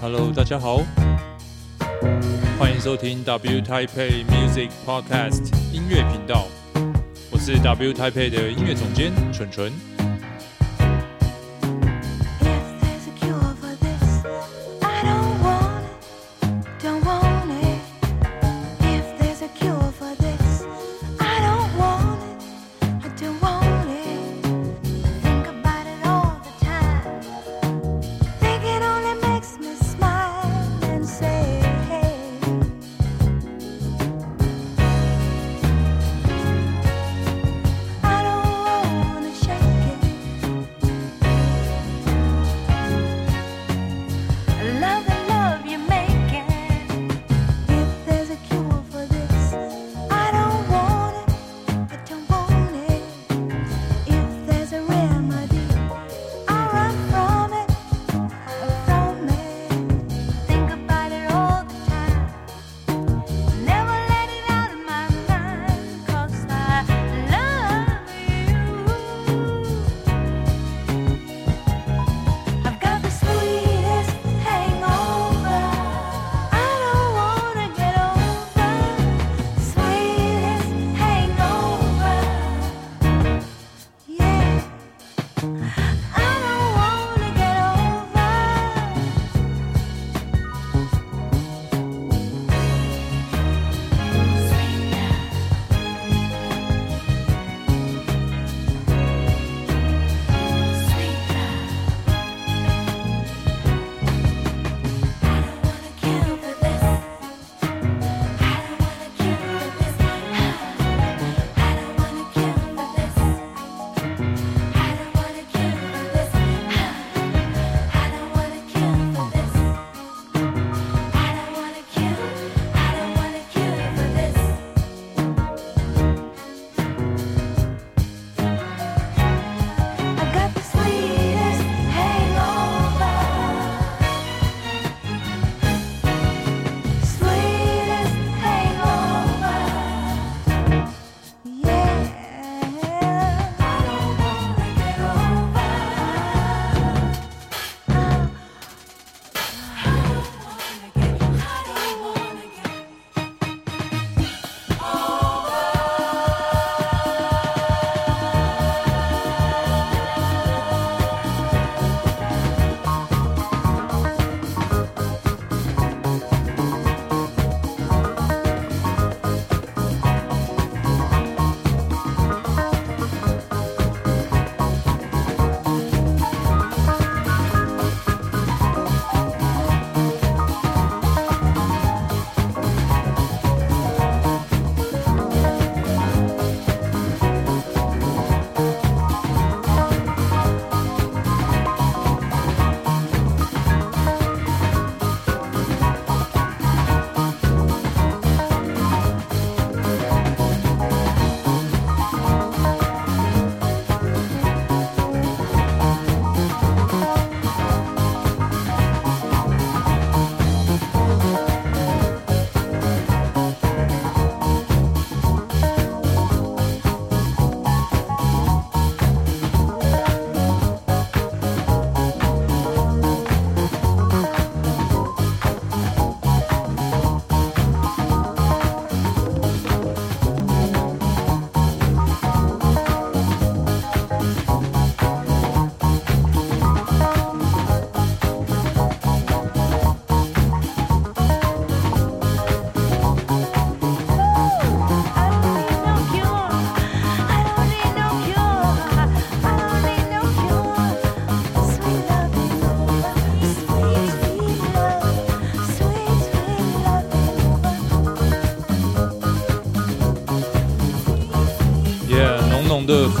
Hello，大家好，欢迎收听 W Taipei Music Podcast 音乐频道，我是 W Taipei 的音乐总监纯纯。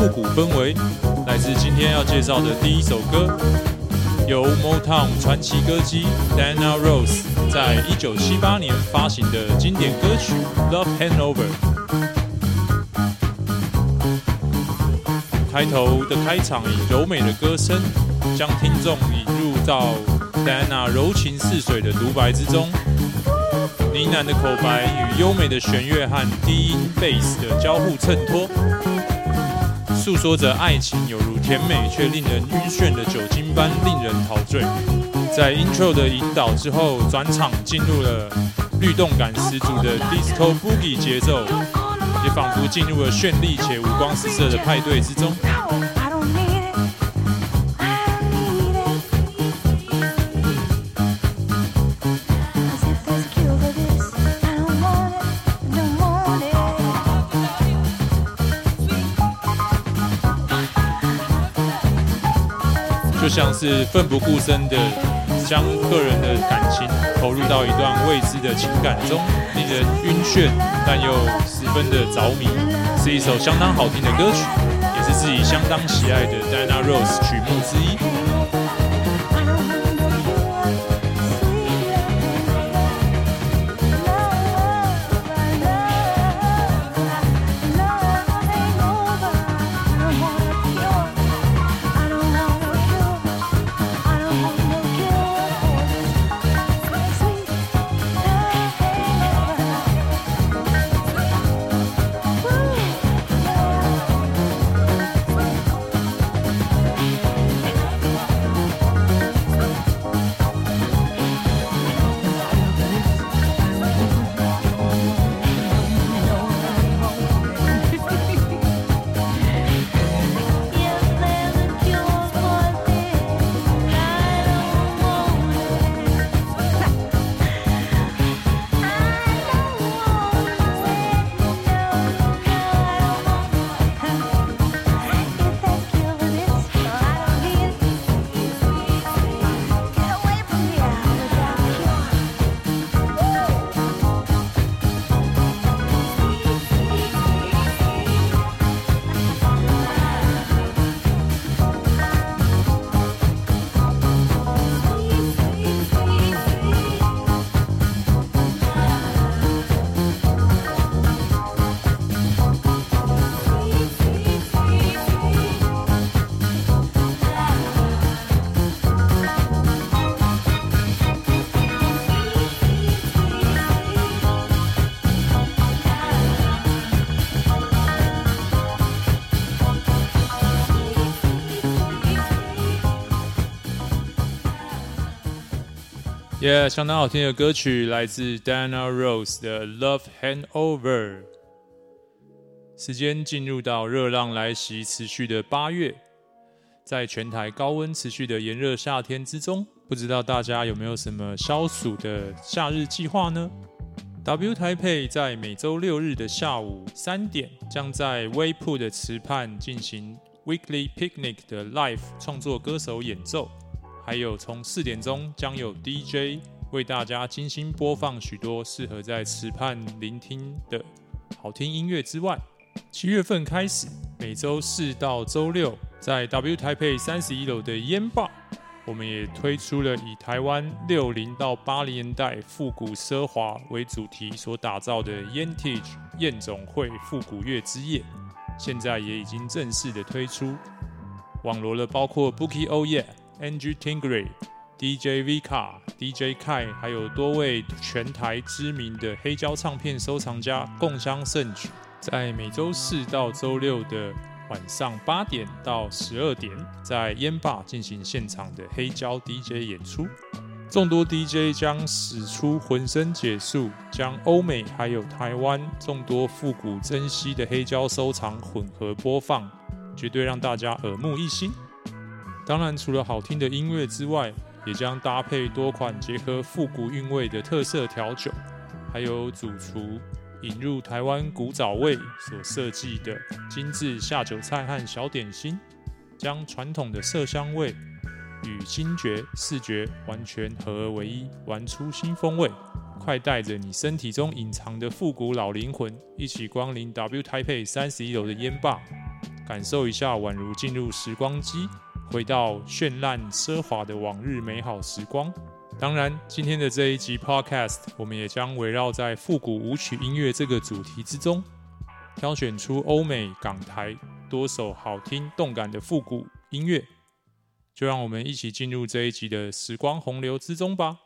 古氛围，来自今天要介绍的第一首歌，由 Motown 传奇歌姬 Diana Ross 在一九七八年发行的经典歌曲《Love Hangover》。开头的开场以柔美的歌声，将听众引入到 Diana 柔情似水的独白之中。呢喃的口白与优美的弦乐和低音贝斯的交互衬托，诉说着爱情有如甜美却令人晕眩的酒精般令人陶醉。在 intro 的引导之后，转场进入了律动感十足的 disco boogie 节奏，也仿佛进入了绚丽且五光十色的派对之中。像是奋不顾身的将个人的感情投入到一段未知的情感中，令人晕眩，但又十分的着迷，是一首相当好听的歌曲，也是自己相当喜爱的 Diana Rose 曲目之一。，yeah, 相当好听的歌曲，来自 Dana Rose 的《Love Hangover》。时间进入到热浪来袭、持续的八月，在全台高温持续的炎热夏天之中，不知道大家有没有什么消暑的夏日计划呢？W 台北在每周六日的下午三点，将在威铺的池畔进行 Weekly Picnic 的 Live 创作歌手演奏。还有从四点钟将有 DJ 为大家精心播放许多适合在池畔聆听的好听音乐之外，七月份开始每周四到周六在 W 台北三十一楼的烟吧，我们也推出了以台湾六零到八零年代复古奢华为主题所打造的 Yentage 夜总会复古乐之夜，现在也已经正式的推出，网罗了包括 Bookie Oh Yeah。Angie Tingray、DJ Vika、DJ Kai，还有多位全台知名的黑胶唱片收藏家共襄盛举，在每周四到周六的晚上八点到十二点，在烟霸进行现场的黑胶 DJ 演出。众多 DJ 将使出浑身解数，将欧美还有台湾众多复古珍稀的黑胶收藏混合播放，绝对让大家耳目一新。当然，除了好听的音乐之外，也将搭配多款结合复古韵味的特色调酒，还有主厨引入台湾古早味所设计的精致下酒菜和小点心，将传统的色香味与听觉、视觉完全合而为一，玩出新风味。快带着你身体中隐藏的复古老灵魂，一起光临 W 台北三十一楼的烟吧，感受一下宛如进入时光机。回到绚烂奢华的往日美好时光。当然，今天的这一集 Podcast，我们也将围绕在复古舞曲音乐这个主题之中，挑选出欧美、港台多首好听动感的复古音乐。就让我们一起进入这一集的时光洪流之中吧。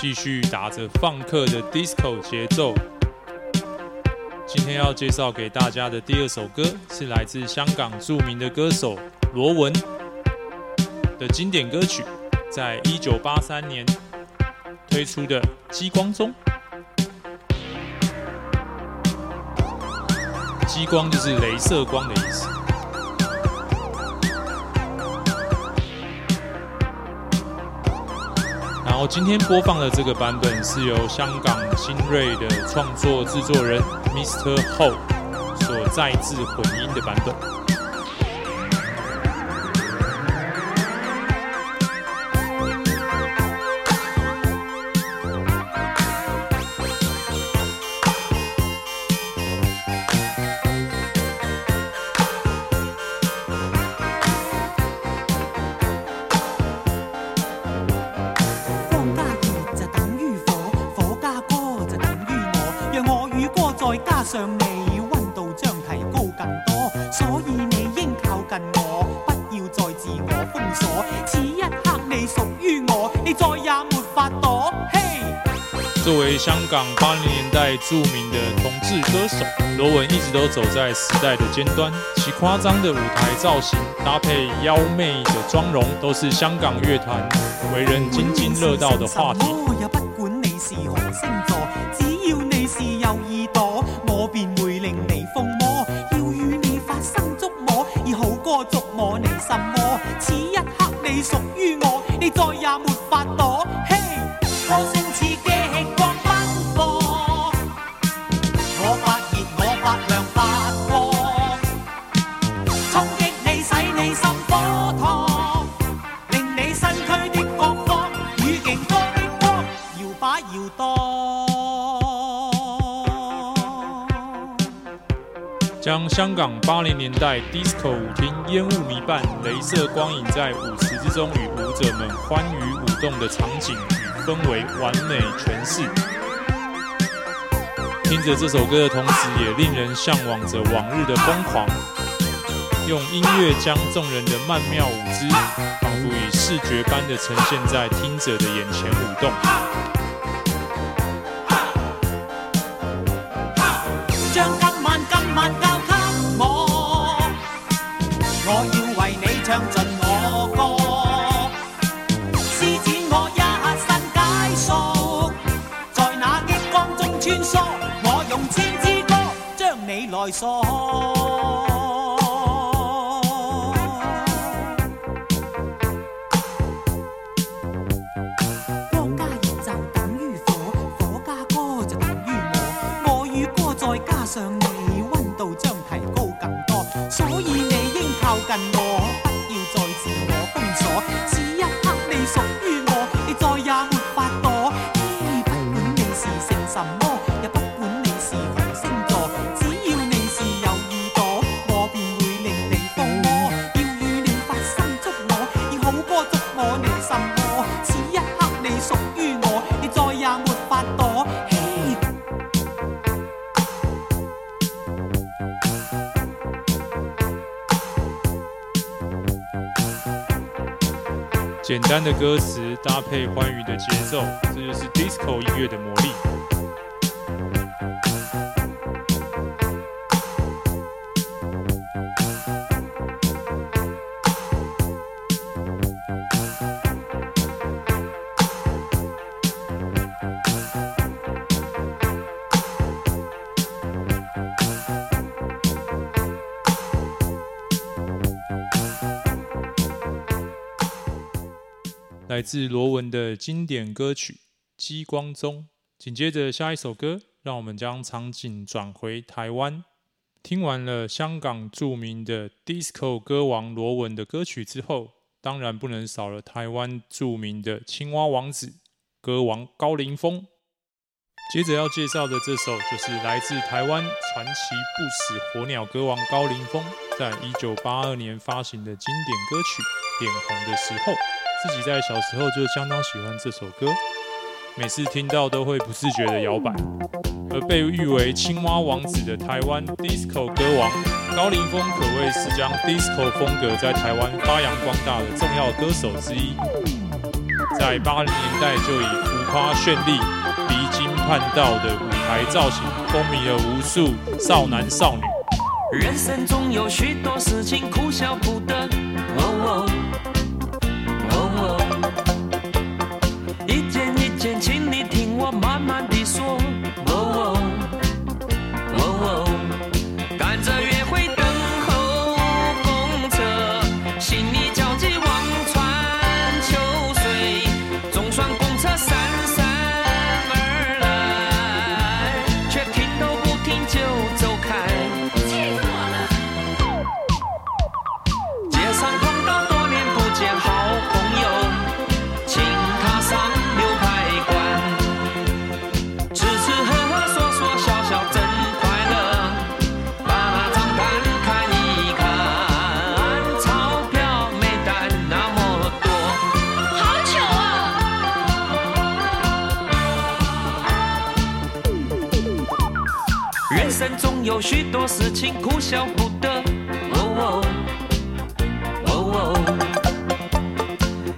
继续打着放克的 disco 节奏。今天要介绍给大家的第二首歌，是来自香港著名的歌手罗文的经典歌曲，在一九八三年推出的《激光中》。激光就是镭射光的意思。后今天播放的这个版本是由香港新锐的创作制作人 Mr. Ho 所再制混音的版本。著名的同志歌手罗文一直都走在时代的尖端，其夸张的舞台造型搭配妖媚的妆容，都是香港乐坛为人津津乐道的话题。我也不管你是何星座，只要你是有耳朵，我便会令你疯魔，要与你发生捉摸，而好过捉摸你什么，此一刻你属于我，你再也没。香港八零年代 disco 舞厅烟雾弥漫、镭射光影在舞池之中与舞者们欢愉舞动的场景与氛围完美诠释。听着这首歌的同时，也令人向往着往日的疯狂。用音乐将众人的曼妙舞姿，仿佛以视觉般的呈现在听者的眼前舞动。你简单的歌词搭配欢愉的节奏，这就是 disco 音乐的魔力。来自罗文的经典歌曲《激光中》，紧接着下一首歌，让我们将场景转回台湾。听完了香港著名的 Disco 歌王罗文的歌曲之后，当然不能少了台湾著名的青蛙王子歌王高凌风。接着要介绍的这首，就是来自台湾传奇不死火鸟歌王高凌风，在一九八二年发行的经典歌曲《脸红的时候》。自己在小时候就相当喜欢这首歌，每次听到都会不自觉的摇摆。而被誉为青蛙王子的台湾 disco 歌王高凌风，可谓是将 disco 风格在台湾发扬光大的重要歌手之一。在八零年代就以浮夸绚丽、离经叛道的舞台造型，风靡了无数少男少女。人生中有许多事情哭笑不得，总有许多事情哭笑不得，哦哦哦哦，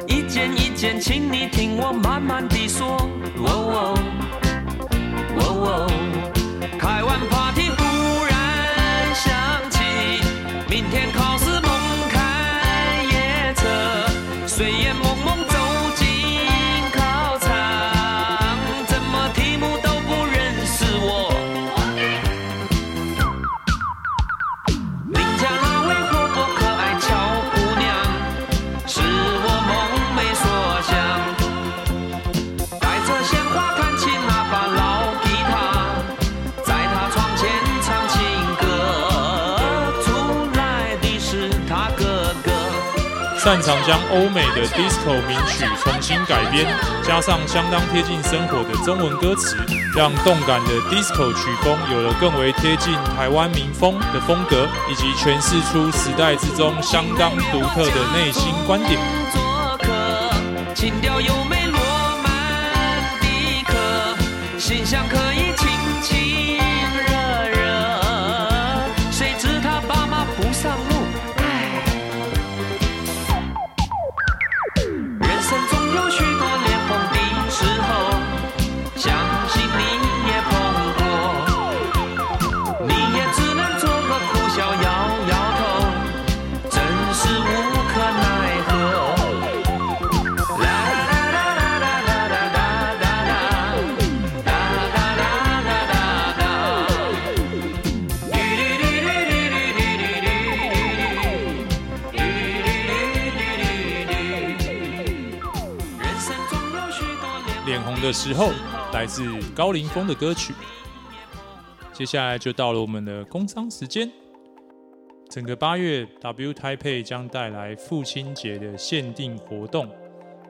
一件一件，请你听我慢慢地说，哦哦哦哦，擅长将欧美的 disco 名曲重新改编，加上相当贴近生活的中文歌词，让动感的 disco 曲风有了更为贴近台湾民风的风格，以及诠释出时代之中相当独特的内心观点。做客，情调优美罗曼蒂克，心想可时候，来自高凌风的歌曲。接下来就到了我们的工商时间。整个八月，W Taipei 将带来父亲节的限定活动，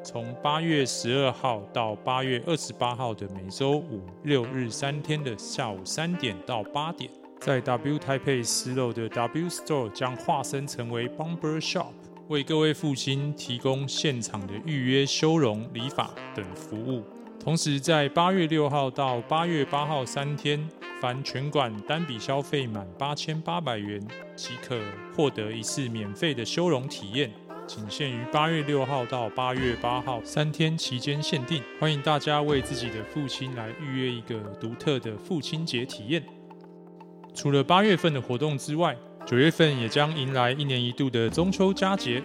从八月十二号到八月二十八号的每周五六日三天的下午三点到八点，在 W Taipei 十楼的 W Store 将化身成为 Bomber Shop，为各位父亲提供现场的预约修容、理发等服务。同时，在八月六号到八月八号三天，凡全馆单笔消费满八千八百元，即可获得一次免费的修容体验，仅限于八月六号到八月八号三天期间限定。欢迎大家为自己的父亲来预约一个独特的父亲节体验。除了八月份的活动之外，九月份也将迎来一年一度的中秋佳节。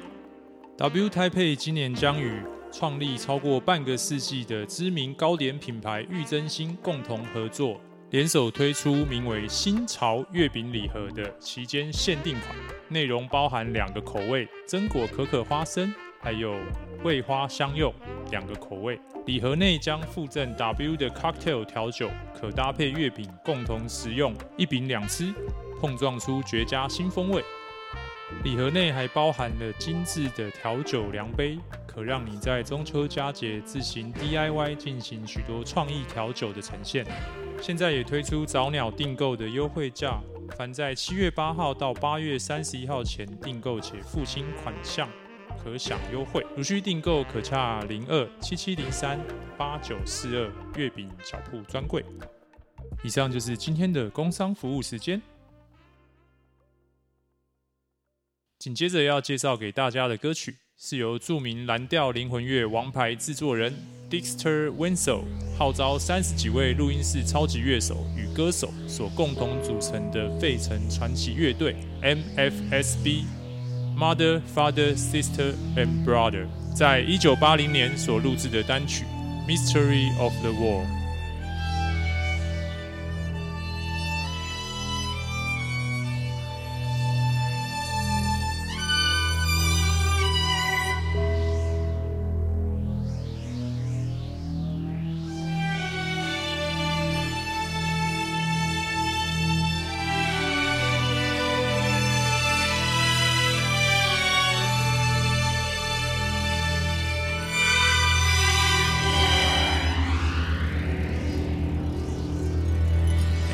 W Taipei 今年将与创立超过半个世纪的知名糕点品牌玉珍心共同合作，联手推出名为“新潮月饼礼盒”的期间限定款，内容包含两个口味：榛果可可花生，还有桂花香柚两个口味。礼盒内将附赠 W 的 Cocktail 调酒，可搭配月饼共同食用，一饼两吃，碰撞出绝佳新风味。礼盒内还包含了精致的调酒量杯，可让你在中秋佳节自行 DIY 进行许多创意调酒的呈现。现在也推出早鸟订购的优惠价，凡在七月八号到八月三十一号前订购且付清款项，可享优惠。如需订购，可洽零二七七零三八九四二月饼小铺专柜。以上就是今天的工商服务时间。紧接着要介绍给大家的歌曲，是由著名蓝调灵魂乐王牌制作人 Dexter Wansel 号召三十几位录音室超级乐手与歌手所共同组成的费城传奇乐队 MFSB Mother, Father, Sister and Brother 在一九八零年所录制的单曲 Mystery of the War。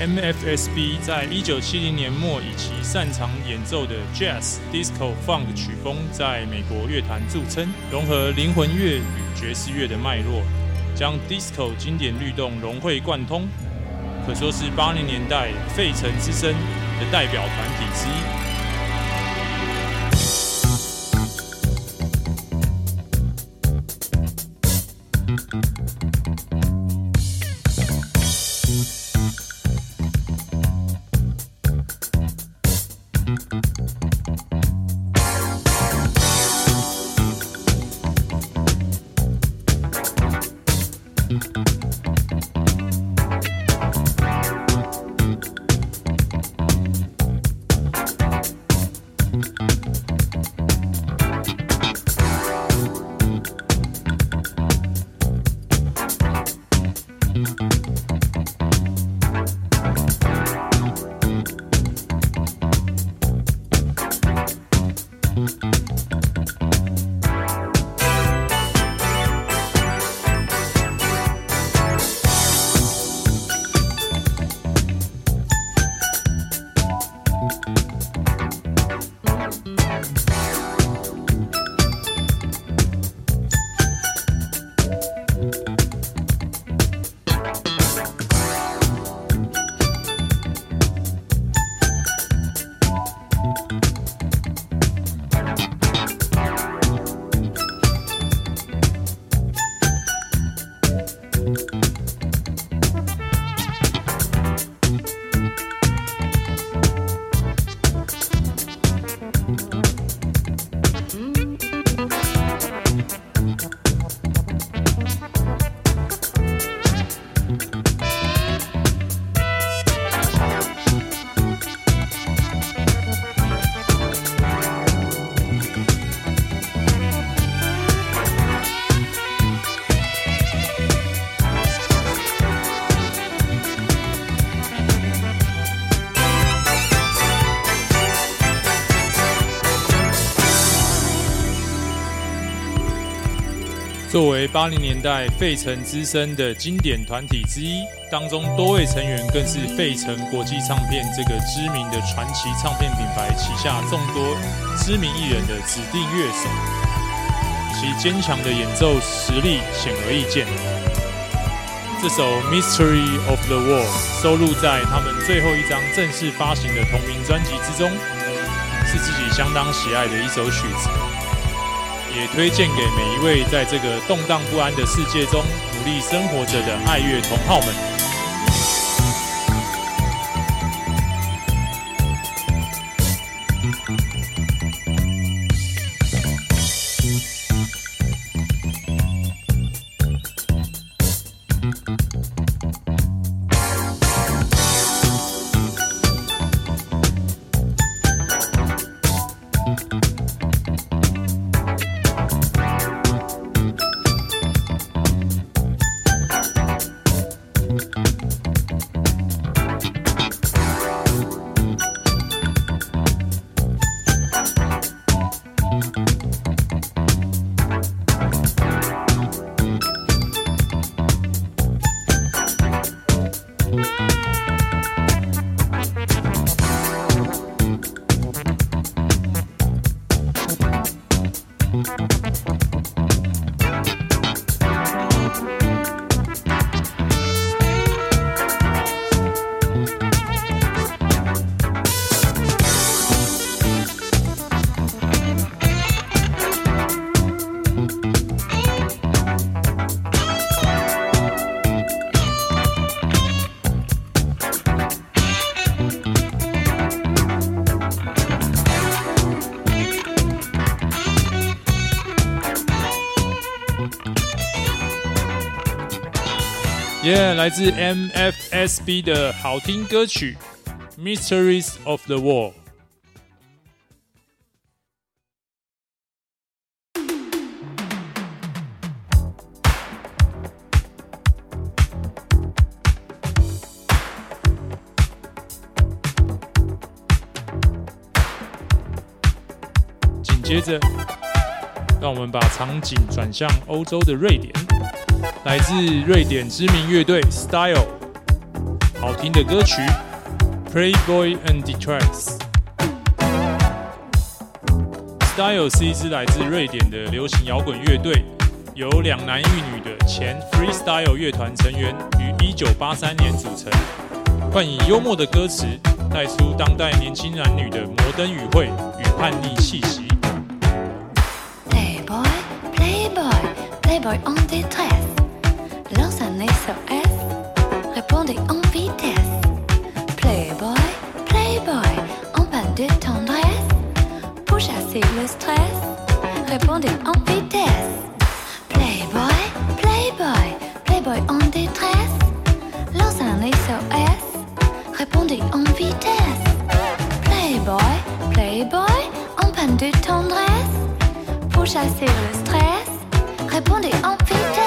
MFSB 在一九七零年末以其擅长演奏的 Jazz、Disco、Funk 曲风在美国乐坛著称，融合灵魂乐与爵士乐的脉络，将 Disco 经典律动融会贯通，可说是八零年代费城之声的代表团体之一。作为八零年代费城之声的经典团体之一，当中多位成员更是费城国际唱片这个知名的传奇唱片品牌旗下众多知名艺人的指定乐手，其坚强的演奏实力显而易见。这首《Mystery of the World》收录在他们最后一张正式发行的同名专辑之中，是自己相当喜爱的一首曲子。也推荐给每一位在这个动荡不安的世界中努力生活着的爱乐同好们。来自 MFSB 的好听歌曲《Mysteries of the World》。紧接着，让我们把场景转向欧洲的瑞典。来自瑞典知名乐队 Style，好听的歌曲《Playboy and Detroit》。Style 是一支来自瑞典的流行摇滚乐队，由两男一女的前 Free Style 乐团成员于1983年组成，冠以幽默的歌词带出当代年轻男女的摩登语汇与叛逆气息。Playboy, Playboy, Playboy on Detroit。Répondez en vitesse. Playboy, Playboy, en panne de tendresse. Pour chasser le stress, répondez en vitesse. Playboy, Playboy, Playboy en détresse. Lance un SOS, répondez en vitesse. Playboy, Playboy, en panne de tendresse. Pour chasser le stress, répondez en vitesse.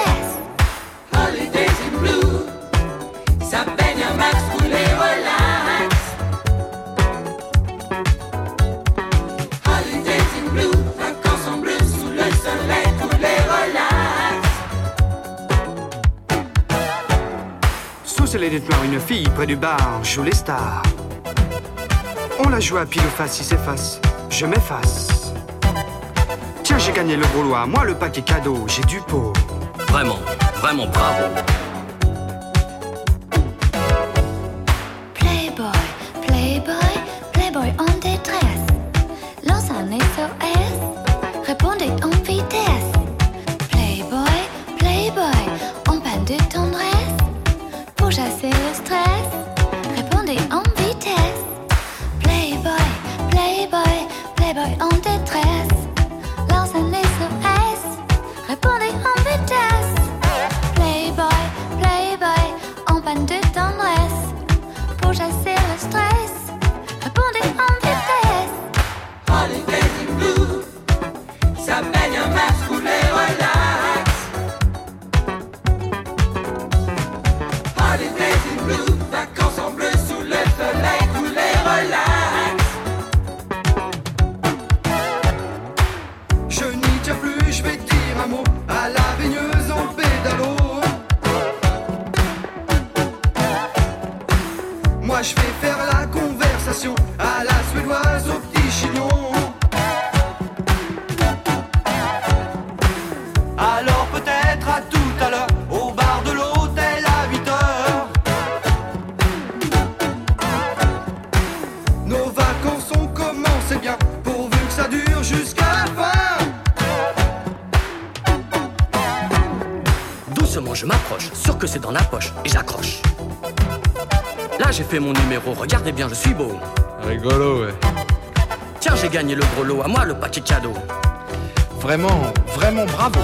Une fille près du bar joue les stars. On la joue à pile ou face, il s'efface, je m'efface. Tiens, j'ai gagné le gros lot, moi le paquet cadeau, j'ai du pot. Vraiment, vraiment bravo. playboy on the Là, j'ai fait mon numéro, regardez bien, je suis beau. Rigolo, ouais. Tiens, j'ai gagné le gros lot, à moi le paquet cadeau. Vraiment, vraiment bravo.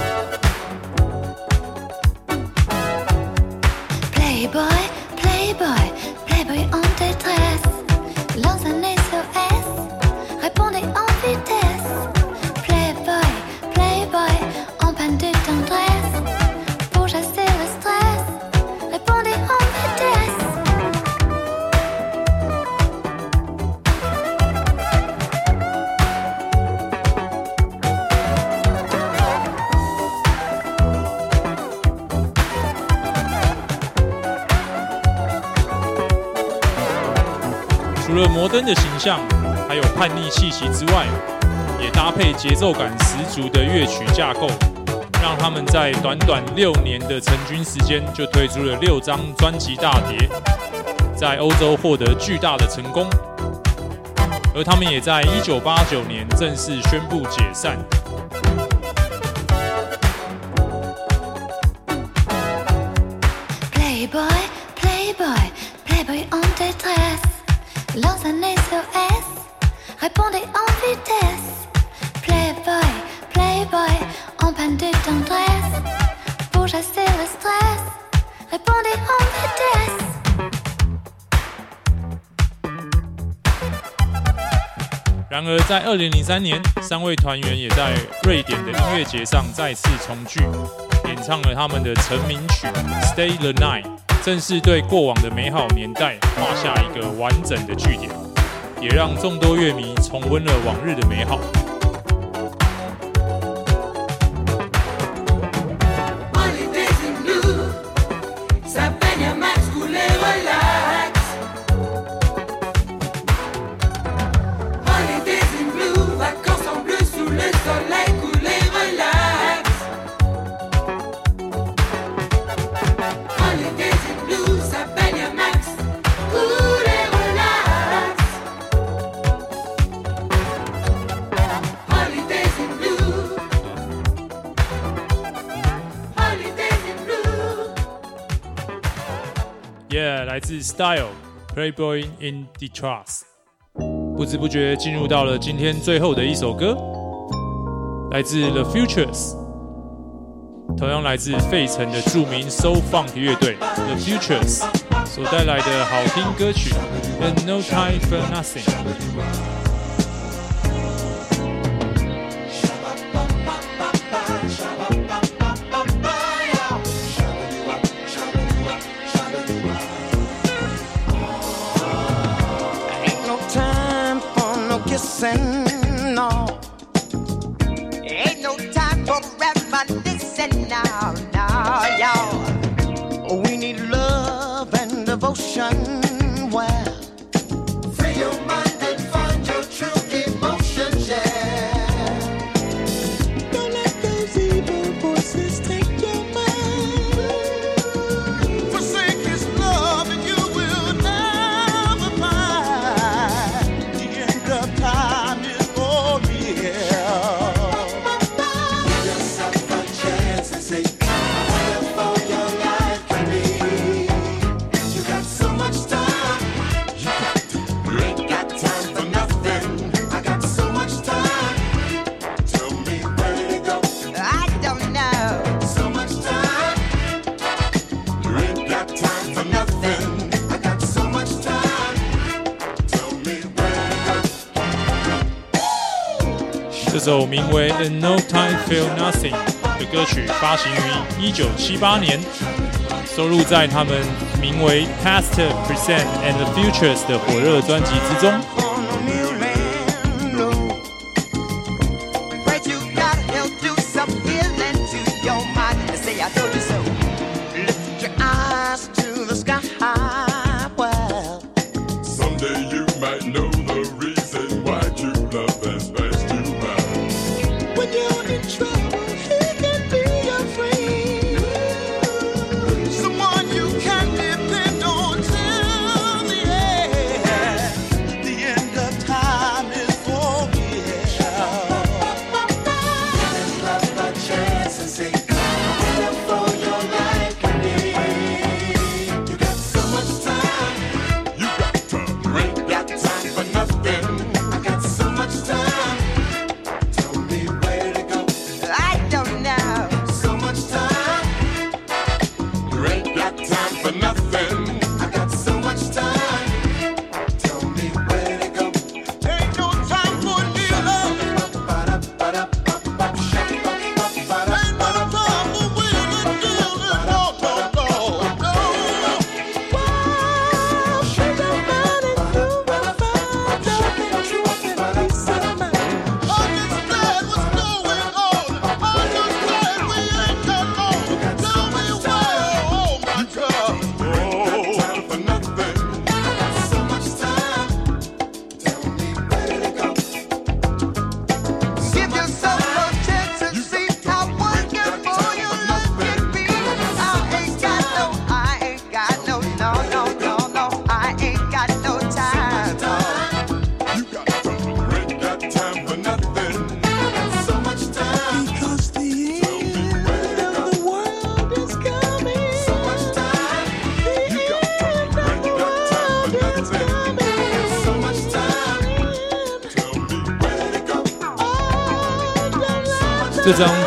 像，还有叛逆气息之外，也搭配节奏感十足的乐曲架构，让他们在短短六年的成军时间就推出了六张专辑大碟，在欧洲获得巨大的成功。而他们也在一九八九年正式宣布解散。Playboy, Playboy, Playboy on détresse. 然而在二零零三年三位团员也在瑞典的音乐节上再次重聚演唱了他们的成名曲 stay the night 正是对过往的美好年代画下一个完整的句点，也让众多乐迷重温了往日的美好。来自 Style Playboy in Detroit，不知不觉进入到了今天最后的一首歌，来自 The Futures，同样来自费城的著名 s o Funk 乐队 The Futures 所带来的好听歌曲 And No Time for Nothing。dancing, no. Ain't no time for reminiscing now, now, y'all. We need love and devotion. 一九七八年，收录在他们名为《Past Present and Futures》的火热专辑之中。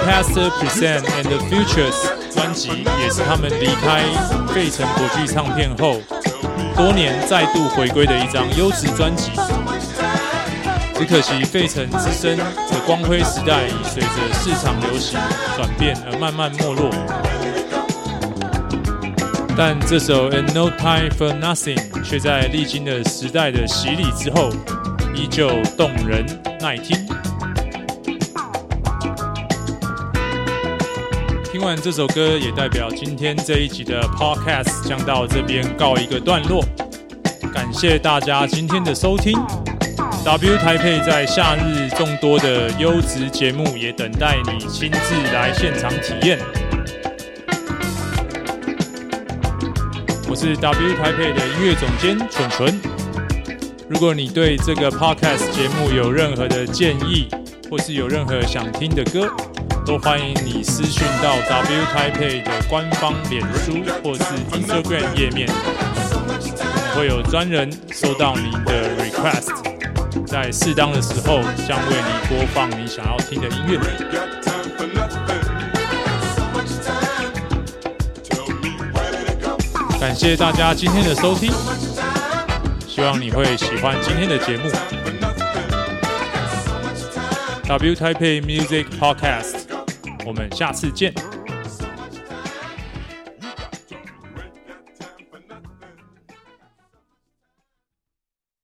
Pastor Present and the Futures》专辑也是他们离开费城国际唱片后多年再度回归的一张优质专辑。只可惜费城之声的光辉时代已随着市场流行转变而慢慢没落。但这首《And No Time for Nothing》却在历经了时代的洗礼之后，依旧动人耐听。听完这首歌，也代表今天这一集的 Podcast 将到这边告一个段落。感谢大家今天的收听。W 台配在夏日众多的优质节目，也等待你亲自来现场体验。我是 W 台配的音乐总监蠢蠢。如果你对这个 Podcast 节目有任何的建议，或是有任何想听的歌，都欢迎你私讯到 W Taipei 的官方脸书或是 Instagram 页面，会有专人收到你的 request，在适当的时候将为你播放你想要听的音乐。感谢大家今天的收听，希望你会喜欢今天的节目。W Taipei Music Podcast。我们下次见。